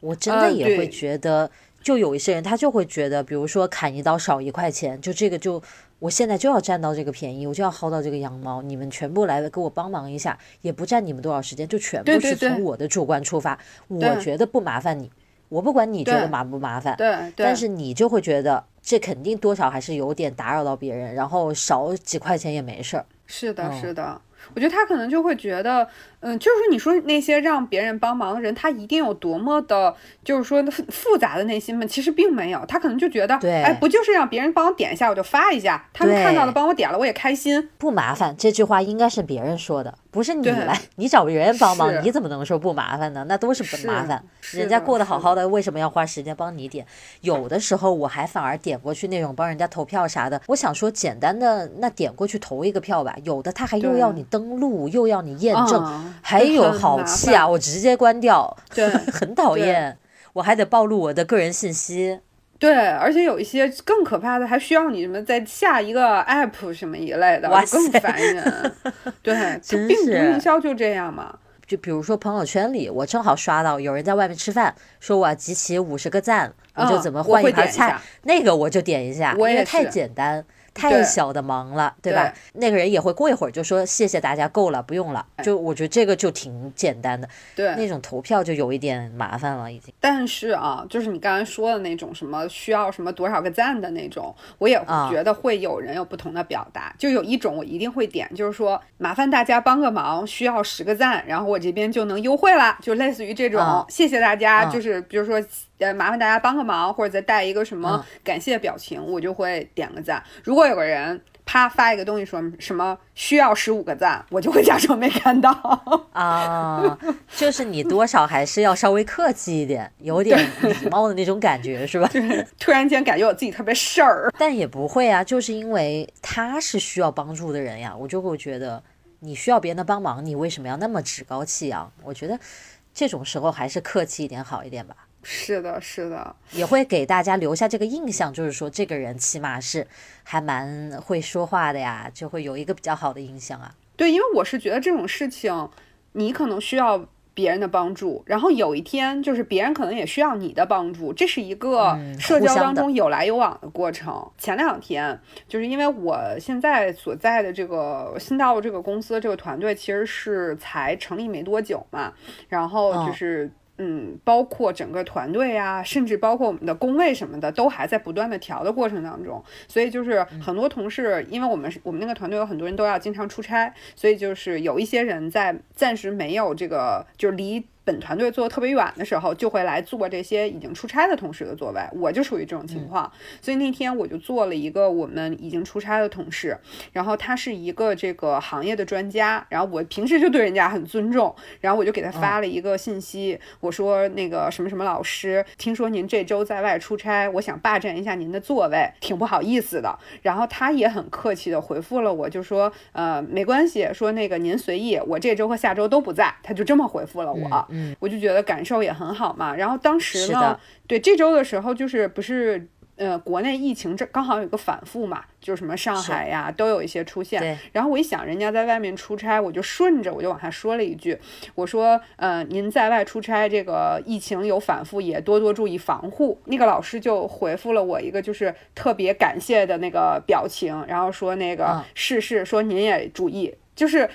我真的也会觉得，就有一些人他就会觉得，比如说砍一刀少一块钱，就这个就。我现在就要占到这个便宜，我就要薅到这个羊毛。你们全部来给我帮忙一下，也不占你们多少时间，就全部是从我的主观出发。我觉得不麻烦你，我不管你觉得麻不麻烦，对，但是你就会觉得这肯定多少还是有点打扰到别人，然后少几块钱也没事儿。是的，是的，我觉得他可能就会觉得。嗯，就是说，你说那些让别人帮忙的人，他一定有多么的，就是说复复杂的内心吗？其实并没有，他可能就觉得，哎，不就是让别人帮我点一下，我就发一下，他们看到了帮我点了，我也开心，不麻烦。这句话应该是别人说的，不是你来，你找别人帮忙，你怎么能说不麻烦呢？那都是不麻烦，人家过得好好的，为什么要花时间帮你点？有的时候我还反而点过去那种帮人家投票啥的，我想说简单的那点过去投一个票吧。有的他还又要你登录，又要你验证。还有好气啊！我直接关掉，对，很讨厌，我还得暴露我的个人信息。对，而且有一些更可怕的，还需要你什么再下一个 app 什么一类的，更烦人。对，病毒营销就这样嘛。就比如说朋友圈里，我正好刷到有人在外面吃饭，说我要集齐五十个赞，我就怎么换一盘菜，那个我就点一下，因为太简单。太小的忙了，对吧？那个人也会过一会儿就说谢谢大家，够了，不用了。就我觉得这个就挺简单的。对，那种投票就有一点麻烦了，已经。但是啊，就是你刚才说的那种什么需要什么多少个赞的那种，我也觉得会有人有不同的表达。就有一种我一定会点，就是说麻烦大家帮个忙，需要十个赞，然后我这边就能优惠了，就类似于这种谢谢大家，就是比如说。呃，麻烦大家帮个忙，或者再带一个什么感谢表情，我就会点个赞。如果有个人啪发一个东西，说什么需要十五个赞，我就会假装没看到。啊，就是你多少还是要稍微客气一点，有点礼貌的那种感觉，是吧？突然间感觉我自己特别事儿，但也不会啊，就是因为他是需要帮助的人呀，我就会觉得你需要别人的帮忙，你为什么要那么趾高气扬？我觉得这种时候还是客气一点好一点吧。是的，是的，也会给大家留下这个印象，就是说这个人起码是还蛮会说话的呀，就会有一个比较好的印象啊。对，因为我是觉得这种事情，你可能需要别人的帮助，然后有一天就是别人可能也需要你的帮助，这是一个社交当中有来有往的过程。前两天就是因为我现在所在的这个新到这个公司这个团队其实是才成立没多久嘛，然后就是。嗯，包括整个团队啊，甚至包括我们的工位什么的，都还在不断的调的过程当中。所以就是很多同事，因为我们是我们那个团队有很多人都要经常出差，所以就是有一些人在暂时没有这个，就是离。本团队坐的特别远的时候，就会来坐这些已经出差的同事的座位，我就属于这种情况。所以那天我就坐了一个我们已经出差的同事，然后他是一个这个行业的专家，然后我平时就对人家很尊重，然后我就给他发了一个信息，我说那个什么什么老师，听说您这周在外出差，我想霸占一下您的座位，挺不好意思的。然后他也很客气的回复了我，就说呃没关系，说那个您随意，我这周和下周都不在，他就这么回复了我。嗯，我就觉得感受也很好嘛。然后当时呢，对这周的时候，就是不是呃，国内疫情这刚好有个反复嘛，就是什么上海呀都有一些出现。然后我一想，人家在外面出差，我就顺着我就往下说了一句，我说呃，您在外出差，这个疫情有反复，也多多注意防护。那个老师就回复了我一个就是特别感谢的那个表情，然后说那个是是，说您也注意，就是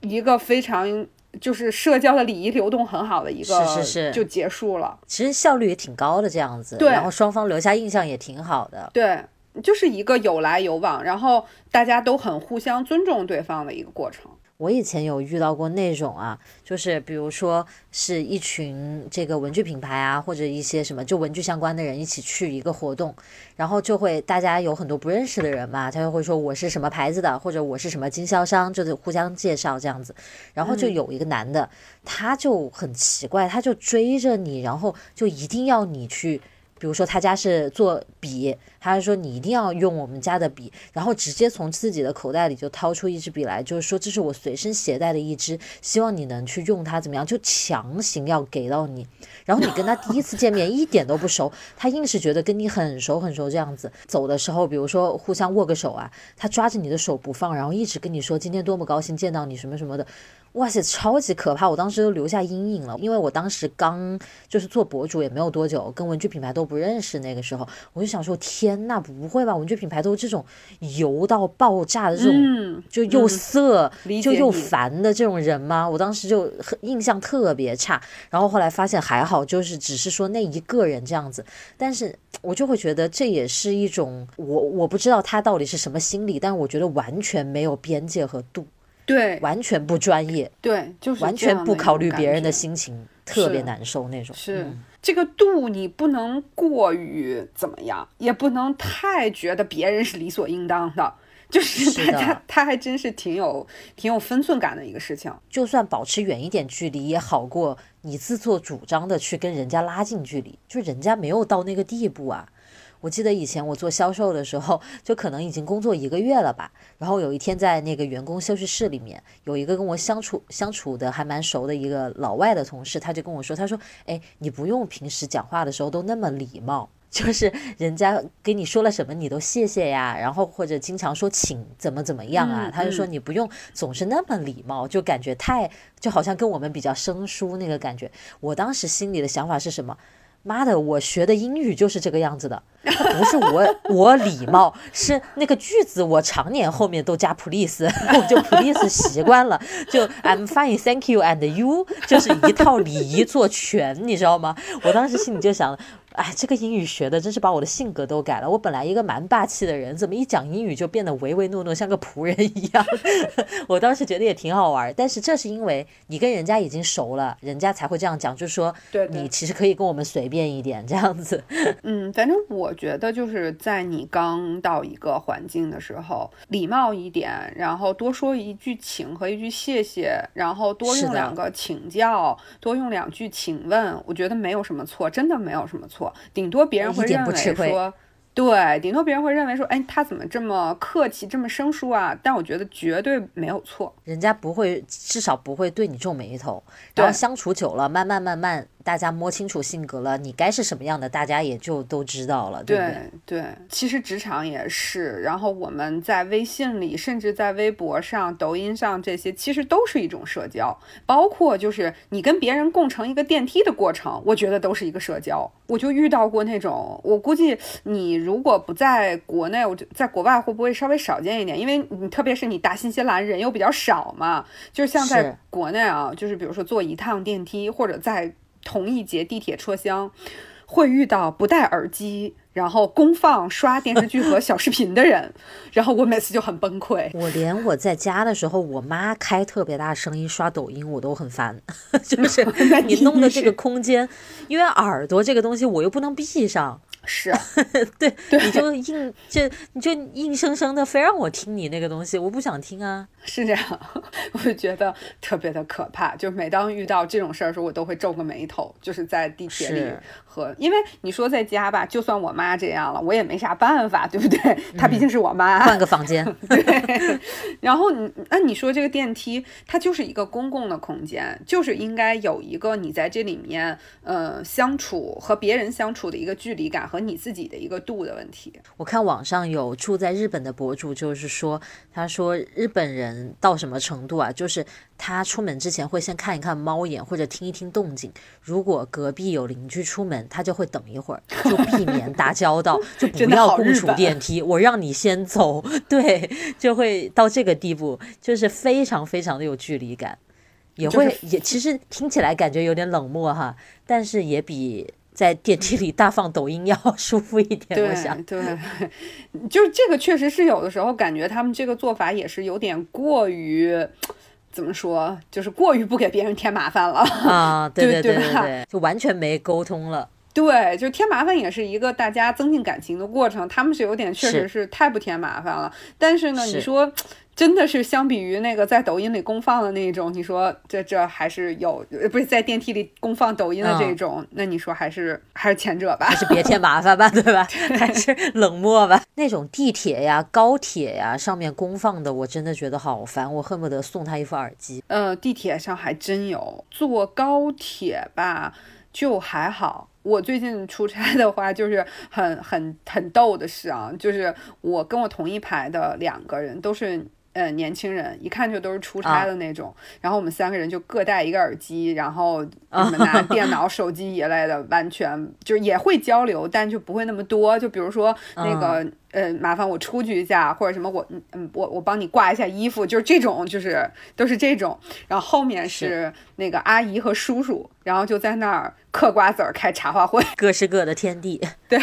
一个非常。就是社交的礼仪流动很好的一个，是是是，就结束了。其实效率也挺高的，这样子，对，然后双方留下印象也挺好的。对，就是一个有来有往，然后大家都很互相尊重对方的一个过程。我以前有遇到过那种啊，就是比如说是一群这个文具品牌啊，或者一些什么就文具相关的人一起去一个活动，然后就会大家有很多不认识的人嘛，他就会说我是什么牌子的，或者我是什么经销商，就是互相介绍这样子。然后就有一个男的，他就很奇怪，他就追着你，然后就一定要你去。比如说他家是做笔，他说你一定要用我们家的笔，然后直接从自己的口袋里就掏出一支笔来，就是说这是我随身携带的一支，希望你能去用它，怎么样？就强行要给到你。然后你跟他第一次见面一点都不熟，他硬是觉得跟你很熟很熟这样子。走的时候，比如说互相握个手啊，他抓着你的手不放，然后一直跟你说今天多么高兴见到你什么什么的。哇塞，超级可怕！我当时都留下阴影了，因为我当时刚就是做博主也没有多久，跟文具品牌都不认识。那个时候，我就想说，天呐，不会吧？文具品牌都是这种油到爆炸的这种，就又色就又烦的这种人吗？我当时就印象特别差。然后后来发现还好，就是只是说那一个人这样子，但是我就会觉得这也是一种我我不知道他到底是什么心理，但是我觉得完全没有边界和度。对，完全不专业，对，就是完全不考虑别人的心情，特别难受那种。是这个度，你不能过于怎么样，也不能太觉得别人是理所应当的。就是大家，他还真是挺有挺有分寸感的一个事情。就算保持远一点距离，也好过你自作主张的去跟人家拉近距离。就人家没有到那个地步啊。我记得以前我做销售的时候，就可能已经工作一个月了吧。然后有一天在那个员工休息室里面，有一个跟我相处相处的还蛮熟的一个老外的同事，他就跟我说：“他说，哎，你不用平时讲话的时候都那么礼貌，就是人家给你说了什么你都谢谢呀，然后或者经常说请怎么怎么样啊。”他就说你不用总是那么礼貌，就感觉太就好像跟我们比较生疏那个感觉。我当时心里的想法是什么？妈的，我学的英语就是这个样子的，不是我我礼貌，是那个句子我常年后面都加 please，就 please 习惯了，就 I'm fine, thank you and you，就是一套礼仪做全，你知道吗？我当时心里就想。哎，这个英语学的真是把我的性格都改了。我本来一个蛮霸气的人，怎么一讲英语就变得唯唯诺诺，像个仆人一样？我当时觉得也挺好玩，但是这是因为你跟人家已经熟了，人家才会这样讲，就是说，你其实可以跟我们随便一点这样子。嗯，反正我觉得就是在你刚到一个环境的时候，礼貌一点，然后多说一句请和一句谢谢，然后多用两个请教，多用两句请问，我觉得没有什么错，真的没有什么错。顶多别人会认为说，对，顶多别人会认为说，哎，他怎么这么客气，这么生疏啊？但我觉得绝对没有错，人家不会，至少不会对你皱眉头。然后相处久了，慢慢慢慢。大家摸清楚性格了，你该是什么样的，大家也就都知道了，对不对？对，其实职场也是，然后我们在微信里，甚至在微博上、抖音上这些，其实都是一种社交，包括就是你跟别人共乘一个电梯的过程，我觉得都是一个社交。我就遇到过那种，我估计你如果不在国内，我就在国外会不会稍微少见一点？因为你特别是你大新西兰人又比较少嘛，就是像在国内啊，就是比如说坐一趟电梯或者在。同一节地铁车厢会遇到不戴耳机。然后公放刷电视剧和小视频的人，然后我每次就很崩溃。我连我在家的时候，我妈开特别大声音刷抖音，我都很烦。就是 你弄的这个空间，因为耳朵这个东西我又不能闭上。是，对，你就硬就你就硬生生的非让我听你那个东西，我不想听啊。是这样，我就觉得特别的可怕。就每当遇到这种事儿的时候，我都会皱个眉头。就是在地铁里和，因为你说在家吧，就算我妈这样了，我也没啥办法，对不对？她毕竟是我妈，换个房间。对。然后你，那你说这个电梯，它就是一个公共的空间，就是应该有一个你在这里面，呃，相处和别人相处的一个距离感和你自己的一个度的问题。我看网上有住在日本的博主，就是说，他说日本人。到什么程度啊？就是他出门之前会先看一看猫眼，或者听一听动静。如果隔壁有邻居出门，他就会等一会儿，就避免打交道，就 不要共处电梯。我让你先走，对，就会到这个地步，就是非常非常的有距离感，也会也其实听起来感觉有点冷漠哈，但是也比。在电梯里大放抖音要 舒服一点，我想。对，就是这个确实是有的时候感觉他们这个做法也是有点过于，怎么说，就是过于不给别人添麻烦了啊！对对对对，就完全没沟通了。对，就添麻烦也是一个大家增进感情的过程，他们是有点确实是太不添麻烦了。但是呢，你说。真的是相比于那个在抖音里公放的那种，你说这这还是有，不是在电梯里公放抖音的这种，那你说还是还是前者吧？还是别添麻烦吧，对吧？还是冷漠吧？那种地铁呀、高铁呀上面公放的，我真的觉得好烦，我恨不得送他一副耳机。呃，地铁上还真有，坐高铁吧就还好。我最近出差的话，就是很 很很逗的事啊，就是我跟我同一排的两个人都是。呃，年轻人一看就都是出差的那种，然后我们三个人就各带一个耳机，然后我们拿 电脑、手机一类的，完全就是也会交流，但就不会那么多。就比如说那个。呃，麻烦我出去一下，或者什么，我嗯，我我帮你挂一下衣服，就是这种，就是都是这种。然后后面是那个阿姨和叔叔，然后就在那儿嗑瓜子儿、开茶话会，各是各的天地，对，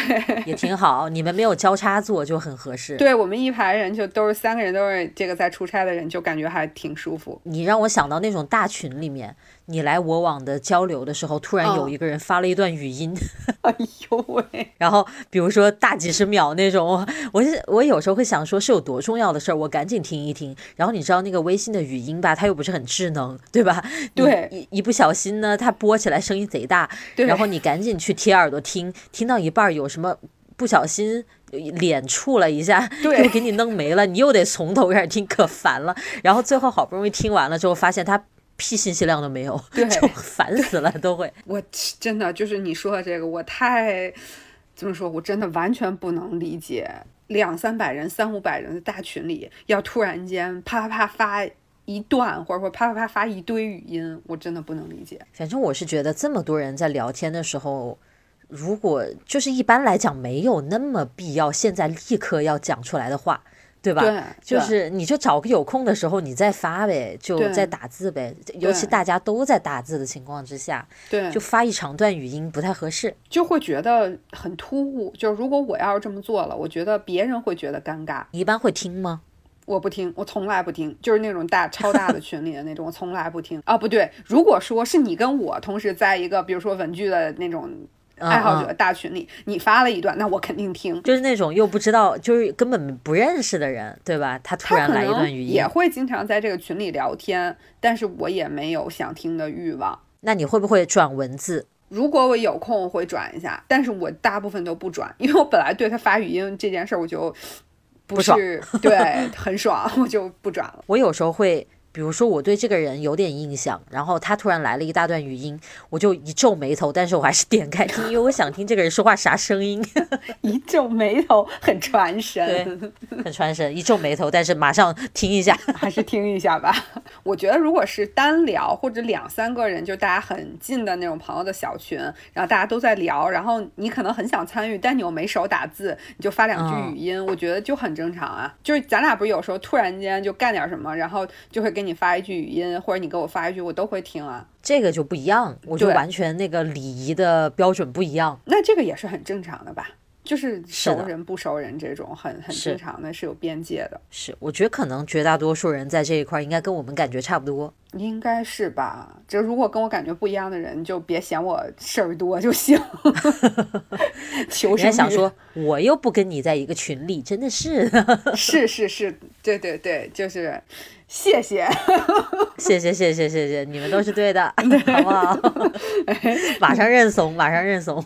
也挺好。你们没有交叉坐就很合适。对我们一排人就都是三个人，都是这个在出差的人，就感觉还挺舒服。你让我想到那种大群里面。你来我往的交流的时候，突然有一个人发了一段语音，哎呦喂！然后比如说大几十秒那种，我是我有时候会想说是有多重要的事儿，我赶紧听一听。然后你知道那个微信的语音吧，它又不是很智能，对吧？对，一一不小心呢，它播起来声音贼大，然后你赶紧去贴耳朵听，听到一半有什么不小心脸触了一下，又给你弄没了，你又得从头开始听，可烦了。然后最后好不容易听完了之后，发现它。屁信息量都没有，对，就烦死了，都会。我真的就是你说的这个，我太怎么说？我真的完全不能理解，两三百人、三五百人的大群里，要突然间啪啪啪发一段，或者说啪啪啪发一堆语音，我真的不能理解。反正我是觉得，这么多人在聊天的时候，如果就是一般来讲，没有那么必要，现在立刻要讲出来的话。对吧？对，就是你就找个有空的时候你再发呗，就再打字呗。尤其大家都在打字的情况之下，对，就发一长段语音不太合适，就会觉得很突兀。就是如果我要是这么做了，我觉得别人会觉得尴尬。你一般会听吗？我不听，我从来不听，就是那种大超大的群里的那种，我从来不听。啊，不对，如果说是你跟我同时在一个，比如说文具的那种。爱好者大群里，你发了一段，那我肯定听。就是那种又不知道，就是根本不认识的人，对吧？他突然来一段语音，也会经常在这个群里聊天，但是我也没有想听的欲望。那你会不会转文字？如果我有空会转一下，但是我大部分都不转，因为我本来对他发语音这件事儿我就不是对很爽，我就不转了。我有时候会。比如说我对这个人有点印象，然后他突然来了一大段语音，我就一皱眉头，但是我还是点开听，因为我想听这个人说话啥声音。一皱眉头很传神，很传神。一皱眉头，但是马上听一下，还是听一下吧。我觉得如果是单聊或者两三个人，就大家很近的那种朋友的小群，然后大家都在聊，然后你可能很想参与，但你又没手打字，你就发两句语音，我觉得就很正常啊。就是咱俩不是有时候突然间就干点什么，然后就会给。给你发一句语音，或者你给我发一句，我都会听啊。这个就不一样，我就完全那个礼仪的标准不一样。那这个也是很正常的吧？就是熟人不熟人这种很很正常的，是有边界的。是，我觉得可能绝大多数人在这一块应该跟我们感觉差不多。应该是吧？这如果跟我感觉不一样的人，就别嫌我事儿多就行。求生想说，我又不跟你在一个群里，真的是。是是是，对对对，就是。谢谢，谢谢谢谢谢谢，你们都是对的，好不好？马上认怂，马上认怂。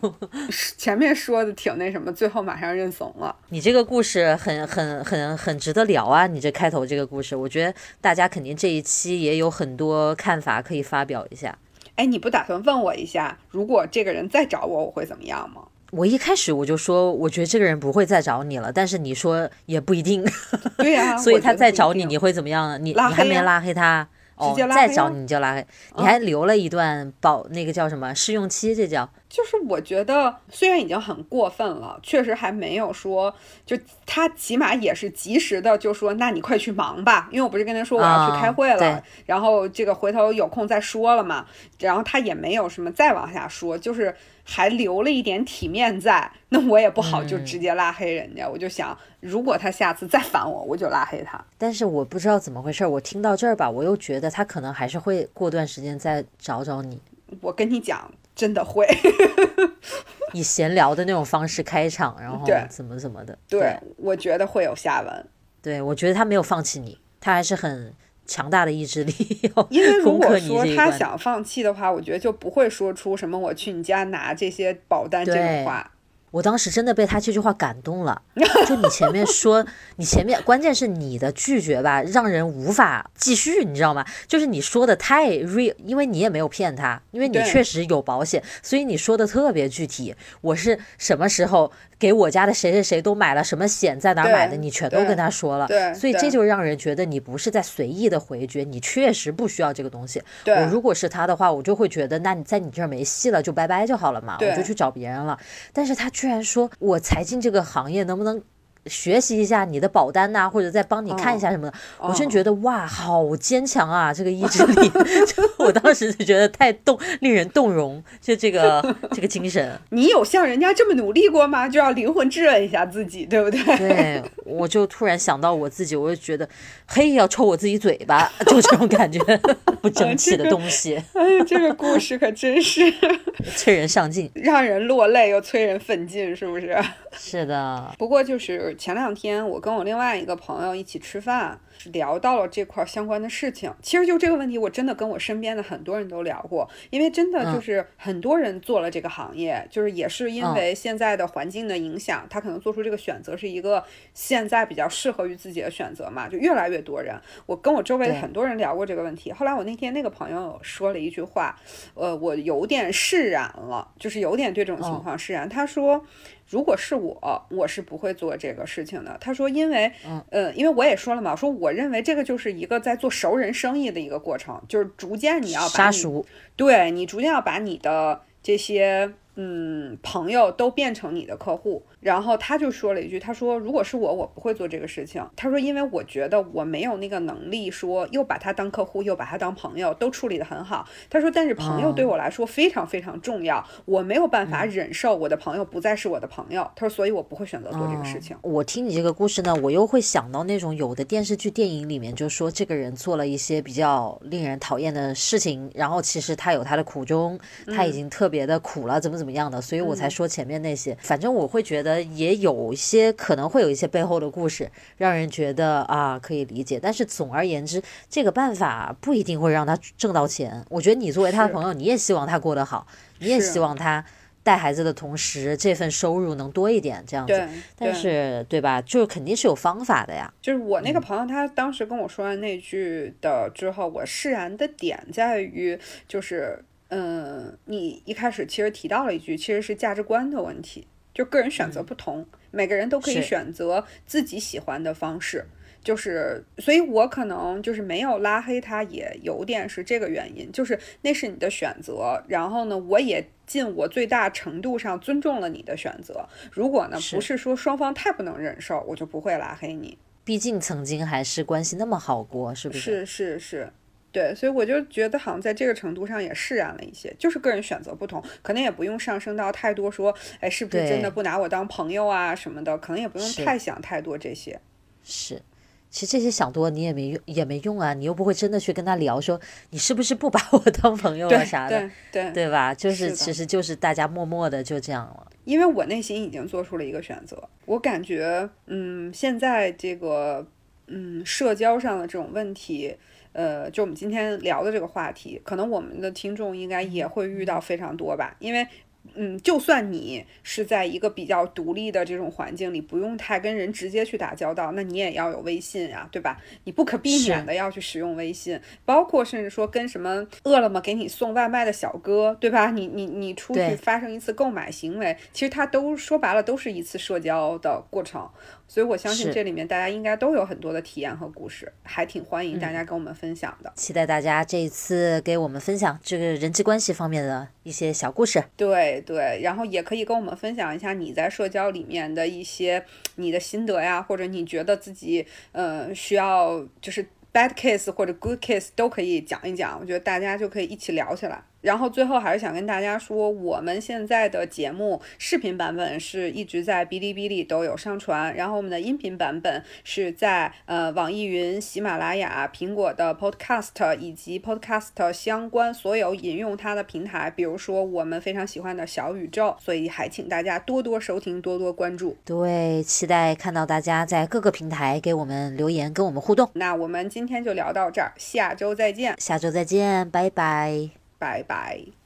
前面说的挺那什么，最后马上认怂了。你这个故事很很很很值得聊啊！你这开头这个故事，我觉得大家肯定这一期也有很多看法可以发表一下。哎，你不打算问我一下，如果这个人再找我，我会怎么样吗？我一开始我就说，我觉得这个人不会再找你了，但是你说也不一定。对呀，所以他再找你，你会怎么样呢？你你还没拉黑他，哦，再找你就拉黑，你还留了一段保那个叫什么试用期，这叫。就是我觉得虽然已经很过分了，确实还没有说，就他起码也是及时的就说，那你快去忙吧，因为我不是跟他说我要去开会了，然后这个回头有空再说了嘛，然后他也没有什么再往下说，就是还留了一点体面在，那我也不好就直接拉黑人家，我就想如果他下次再烦我，我就拉黑他。但是我不知道怎么回事，我听到这儿吧，我又觉得他可能还是会过段时间再找找你。我跟你讲。真的会以闲聊的那种方式开场，然后怎么怎么的。对，我觉得会有下文。对，我觉得他没有放弃你，他还是很强大的意志力。因为如果说他想放弃的话，我觉得就不会说出什么“我去你家拿这些保单”这种话。我当时真的被他这句话感动了，就你前面说，你前面关键是你的拒绝吧，让人无法继续，你知道吗？就是你说的太 real，因为你也没有骗他，因为你确实有保险，所以你说的特别具体。我是什么时候？给我家的谁谁谁都买了什么险，在哪买的，你全都跟他说了，所以这就让人觉得你不是在随意的回绝，你确实不需要这个东西。我如果是他的话，我就会觉得，那你在你这儿没戏了，就拜拜就好了嘛，我就去找别人了。但是他居然说我才进这个行业，能不能？学习一下你的保单呐，或者再帮你看一下什么的，我真觉得哇，好坚强啊，这个意志力，就我当时就觉得太动，令人动容，就这个 这个精神。你有像人家这么努力过吗？就要灵魂质问一下自己，对不对？对，我就突然想到我自己，我就觉得，嘿，要抽我自己嘴巴，就这种感觉，不争气的东西。哎呀，这个故事可真是催人上进，让人落泪又催人奋进，是不是？是的。不过就是。前两天我跟我另外一个朋友一起吃饭。聊到了这块相关的事情，其实就这个问题，我真的跟我身边的很多人都聊过，因为真的就是很多人做了这个行业，就是也是因为现在的环境的影响，他可能做出这个选择是一个现在比较适合于自己的选择嘛，就越来越多人，我跟我周围的很多人聊过这个问题。后来我那天那个朋友说了一句话，呃，我有点释然了，就是有点对这种情况释然。他说，如果是我，我是不会做这个事情的。他说，因为，呃，因为我也说了嘛，说我。认为这个就是一个在做熟人生意的一个过程，就是逐渐你要把熟，对你逐渐要把你的这些。嗯，朋友都变成你的客户，然后他就说了一句，他说如果是我，我不会做这个事情。他说，因为我觉得我没有那个能力，说又把他当客户，又把他当朋友，都处理得很好。他说，但是朋友对我来说非常非常重要，我没有办法忍受我的朋友不再是我的朋友。他说，所以我不会选择做这个事情。我听你这个故事呢，我又会想到那种有的电视剧、电影里面就说这个人做了一些比较令人讨厌的事情，然后其实他有他的苦衷，他已经特别的苦了，怎么怎么。怎么样的？所以我才说前面那些。反正我会觉得也有一些可能会有一些背后的故事，让人觉得啊可以理解。但是总而言之，这个办法不一定会让他挣到钱。我觉得你作为他的朋友，你也希望他过得好，你也希望他带孩子的同时这份收入能多一点，这样子。但是对吧？就是肯定是有方法的呀。就是我那个朋友，他当时跟我说完那句的之后，我释然的点在于就是。嗯，你一开始其实提到了一句，其实是价值观的问题，就个人选择不同，每个人都可以选择自己喜欢的方式，就是，所以我可能就是没有拉黑他，也有点是这个原因，就是那是你的选择，然后呢，我也尽我最大程度上尊重了你的选择。如果呢不是说双方太不能忍受，我就不会拉黑你。毕竟曾经还是关系那么好过，是不是？是是是，对，所以我就觉得好像在这个程度上也释然了一些，就是个人选择不同，可能也不用上升到太多说，哎，是不是真的不拿我当朋友啊什么的，可能也不用太想太多这些。是。其实这些想多你也没用，也没用啊！你又不会真的去跟他聊，说你是不是不把我当朋友啊啥的，对对吧？就是其实就是大家默默的就这样了。因为我内心已经做出了一个选择，我感觉，嗯，现在这个，嗯，社交上的这种问题，呃，就我们今天聊的这个话题，可能我们的听众应该也会遇到非常多吧，因为。嗯，就算你是在一个比较独立的这种环境里，不用太跟人直接去打交道，那你也要有微信啊，对吧？你不可避免的要去使用微信，包括甚至说跟什么饿了么给你送外卖的小哥，对吧？你你你出去发生一次购买行为，其实它都说白了都是一次社交的过程。所以我相信这里面大家应该都有很多的体验和故事，还挺欢迎大家跟我们分享的。期待大家这一次给我们分享这个人际关系方面的一些小故事。对对，然后也可以跟我们分享一下你在社交里面的一些你的心得呀，或者你觉得自己呃需要就是 bad case 或者 good case 都可以讲一讲，我觉得大家就可以一起聊起来。然后最后还是想跟大家说，我们现在的节目视频版本是一直在哔哩哔哩都有上传，然后我们的音频版本是在呃网易云、喜马拉雅、苹果的 Podcast 以及 Podcast 相关所有引用它的平台，比如说我们非常喜欢的小宇宙，所以还请大家多多收听，多多关注。对，期待看到大家在各个平台给我们留言，跟我们互动。那我们今天就聊到这儿，下周再见。下周再见，拜拜。拜拜。